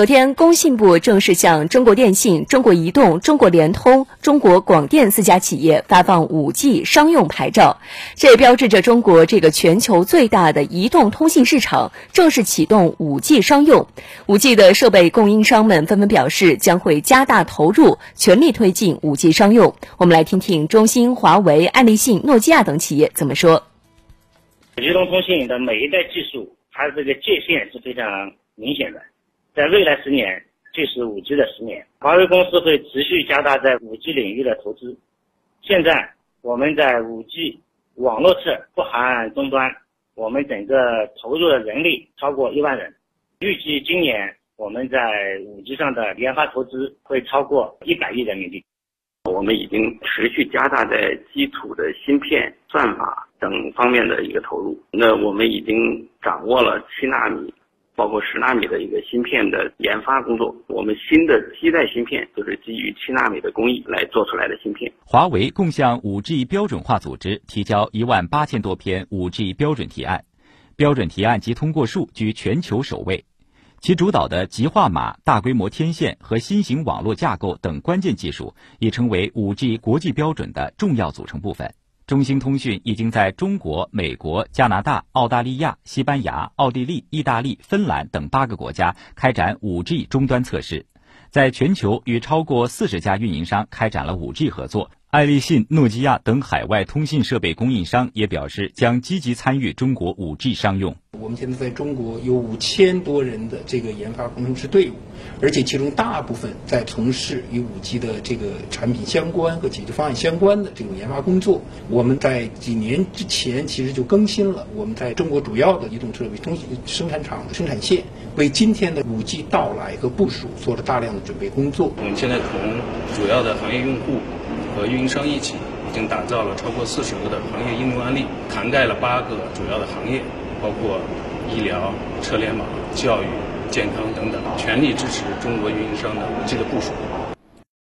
昨天，工信部正式向中国电信、中国移动、中国联通、中国广电四家企业发放 5G 商用牌照，这也标志着中国这个全球最大的移动通信市场正式启动 5G 商用。5G 的设备供应商们纷纷表示，将会加大投入，全力推进 5G 商用。我们来听听中兴、华为、爱立信、诺基亚等企业怎么说。移动通信的每一代技术，它这个界限是非常明显的。在未来十年，就是五 G 的十年。华为公司会持续加大在五 G 领域的投资。现在我们在五 G 网络侧不含终端，我们整个投入的人力超过一万人。预计今年我们在五 G 上的研发投资会超过一百亿人民币。我们已经持续加大在基础的芯片、算法等方面的一个投入。那我们已经掌握了七纳米。包括十纳米的一个芯片的研发工作，我们新的基带芯片就是基于七纳米的工艺来做出来的芯片。华为共向五 G 标准化组织提交一万八千多篇五 G 标准提案，标准提案及通过数居全球首位。其主导的极化码、大规模天线和新型网络架构等关键技术，已成为五 G 国际标准的重要组成部分。中兴通讯已经在中国、美国、加拿大、澳大利亚、西班牙、奥地利、意大利、芬兰等八个国家开展 5G 终端测试，在全球与超过四十家运营商开展了 5G 合作。爱立信、诺基亚等海外通信设备供应商也表示将积极参与中国 5G 商用。我们现在在中国有五千多人的这个研发工程师队伍，而且其中大部分在从事与 5G 的这个产品相关和解决方案相关的这种研发工作。我们在几年之前其实就更新了我们在中国主要的移动设备通生产厂的生产线，为今天的 5G 到来和部署做了大量的准备工作。我们现在同主要的行业用户。和运营商一起，已经打造了超过四十个的行业应用案例，涵盖了八个主要的行业，包括医疗、车联网、教育、健康等等，全力支持中国运营商的这个部署。